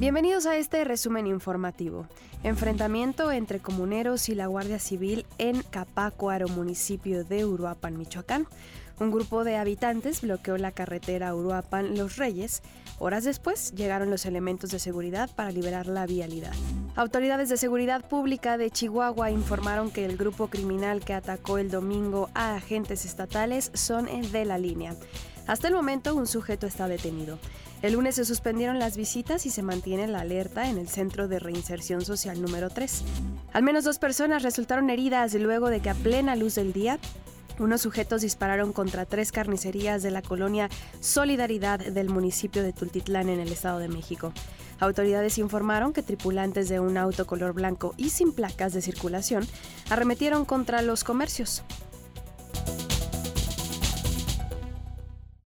Bienvenidos a este resumen informativo. Enfrentamiento entre comuneros y la Guardia Civil en Capácuaro, municipio de Uruapan, Michoacán. Un grupo de habitantes bloqueó la carretera Uruapan-Los Reyes. Horas después llegaron los elementos de seguridad para liberar la vialidad. Autoridades de seguridad pública de Chihuahua informaron que el grupo criminal que atacó el domingo a agentes estatales son de la línea. Hasta el momento un sujeto está detenido. El lunes se suspendieron las visitas y se mantiene la alerta en el Centro de Reinserción Social número 3. Al menos dos personas resultaron heridas luego de que a plena luz del día unos sujetos dispararon contra tres carnicerías de la colonia Solidaridad del municipio de Tultitlán en el Estado de México. Autoridades informaron que tripulantes de un auto color blanco y sin placas de circulación arremetieron contra los comercios.